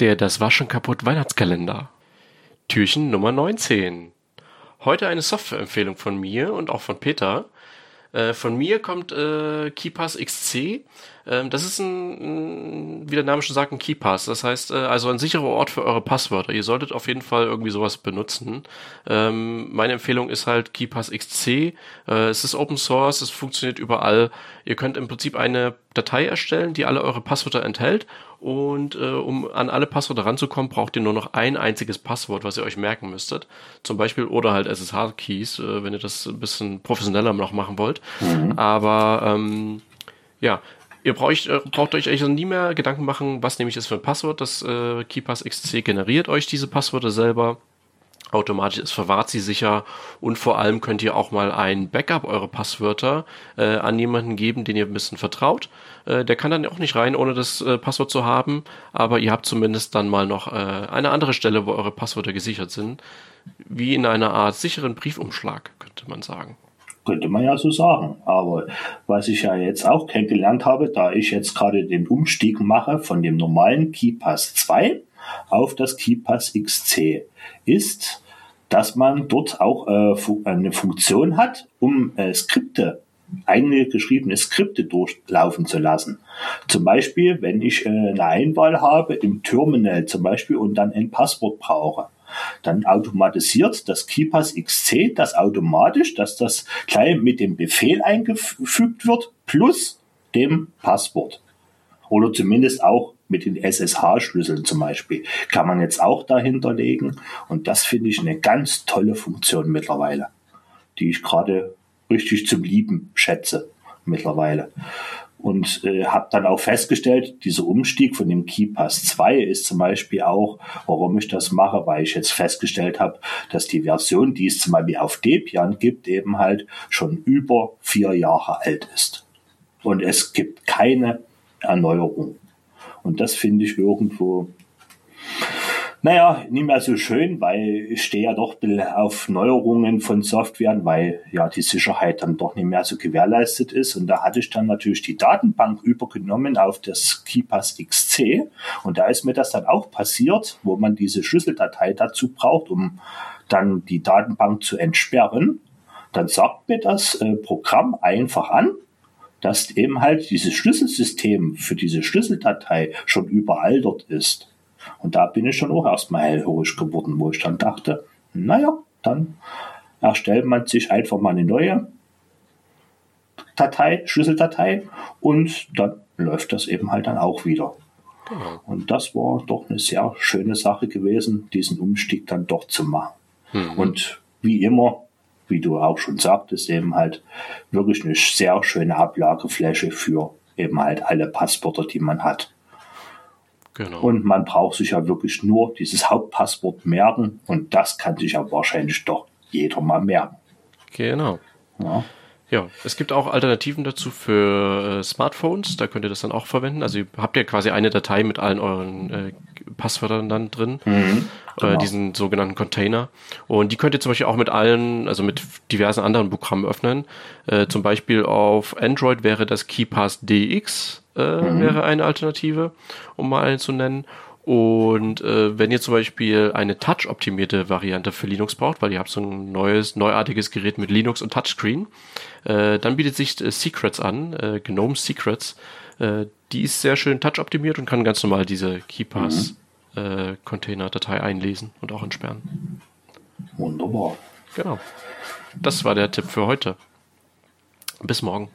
Der Das Waschen kaputt Weihnachtskalender. Türchen Nummer 19. Heute eine Softwareempfehlung von mir und auch von Peter. Äh, von mir kommt äh, KeyPass XC. Ähm, das ist ein, ein, wie der Name schon sagt, ein KeyPass. Das heißt, äh, also ein sicherer Ort für eure Passwörter. Ihr solltet auf jeden Fall irgendwie sowas benutzen. Ähm, meine Empfehlung ist halt KeyPass XC. Äh, es ist Open Source, es funktioniert überall. Ihr könnt im Prinzip eine Datei erstellen, die alle eure Passwörter enthält. Und äh, um an alle Passwörter ranzukommen, braucht ihr nur noch ein einziges Passwort, was ihr euch merken müsstet. Zum Beispiel oder halt SSH-Keys, äh, wenn ihr das ein bisschen professioneller noch machen wollt. Mhm. Aber ähm, ja, Ihr braucht, äh, braucht euch also nie mehr Gedanken machen, was nämlich ist für ein Passwort. Das äh, KeyPass XC generiert euch diese Passwörter selber automatisch, es verwahrt sie sicher und vor allem könnt ihr auch mal ein Backup eurer Passwörter äh, an jemanden geben, den ihr ein bisschen vertraut. Äh, der kann dann auch nicht rein, ohne das äh, Passwort zu haben, aber ihr habt zumindest dann mal noch äh, eine andere Stelle, wo eure Passwörter gesichert sind, wie in einer Art sicheren Briefumschlag, könnte man sagen. Könnte man ja so sagen. Aber was ich ja jetzt auch kennengelernt habe, da ich jetzt gerade den Umstieg mache von dem normalen KeyPass 2 auf das KeyPass XC, ist, dass man dort auch äh, eine Funktion hat, um äh, Skripte eigene geschriebene Skripte durchlaufen zu lassen. Zum Beispiel, wenn ich äh, eine Einwahl habe im Terminal zum Beispiel und dann ein Passwort brauche dann automatisiert das KeyPass XC das automatisch, dass das gleich mit dem Befehl eingefügt wird, plus dem Passwort. Oder zumindest auch mit den SSH-Schlüsseln zum Beispiel. Kann man jetzt auch dahinter legen. Und das finde ich eine ganz tolle Funktion mittlerweile, die ich gerade richtig zum Lieben schätze mittlerweile und äh, habe dann auch festgestellt, dieser Umstieg von dem KeyPass 2 ist zum Beispiel auch, warum ich das mache, weil ich jetzt festgestellt habe, dass die Version, die es zum Beispiel auf Debian gibt, eben halt schon über vier Jahre alt ist. Und es gibt keine Erneuerung. Und das finde ich irgendwo naja, nicht mehr so schön, weil ich stehe ja doch auf Neuerungen von Softwaren, weil ja die Sicherheit dann doch nicht mehr so gewährleistet ist. Und da hatte ich dann natürlich die Datenbank übergenommen auf das KeyPass XC. Und da ist mir das dann auch passiert, wo man diese Schlüsseldatei dazu braucht, um dann die Datenbank zu entsperren. Dann sagt mir das äh, Programm einfach an, dass eben halt dieses Schlüsselsystem für diese Schlüsseldatei schon überaltert ist. Und da bin ich schon auch erstmal hellhörig geworden, wo ich dann dachte, naja, dann erstellt man sich einfach mal eine neue Datei, Schlüsseldatei und dann läuft das eben halt dann auch wieder. Genau. Und das war doch eine sehr schöne Sache gewesen, diesen Umstieg dann doch zu machen. Mhm. Und wie immer, wie du auch schon sagtest, eben halt wirklich eine sehr schöne Ablagefläche für eben halt alle Passwörter, die man hat. Genau. Und man braucht sich ja wirklich nur dieses Hauptpasswort merken und das kann sich ja wahrscheinlich doch jeder mal merken. Genau. Ja. Ja, es gibt auch Alternativen dazu für äh, Smartphones, da könnt ihr das dann auch verwenden. Also ihr habt ja quasi eine Datei mit allen euren äh, Passwörtern dann drin, mhm, äh, diesen sogenannten Container. Und die könnt ihr zum Beispiel auch mit allen, also mit diversen anderen Programmen öffnen. Äh, zum Beispiel auf Android wäre das KeyPass DX, äh, mhm. wäre eine Alternative, um mal eine zu nennen. Und äh, wenn ihr zum Beispiel eine Touch-optimierte Variante für Linux braucht, weil ihr habt so ein neues, neuartiges Gerät mit Linux und Touchscreen, äh, dann bietet sich äh, Secrets an, äh, GNOME Secrets. Äh, die ist sehr schön touch-optimiert und kann ganz normal diese KeyPass-Container-Datei mhm. äh, einlesen und auch entsperren. Wunderbar. Genau. Das war der Tipp für heute. Bis morgen.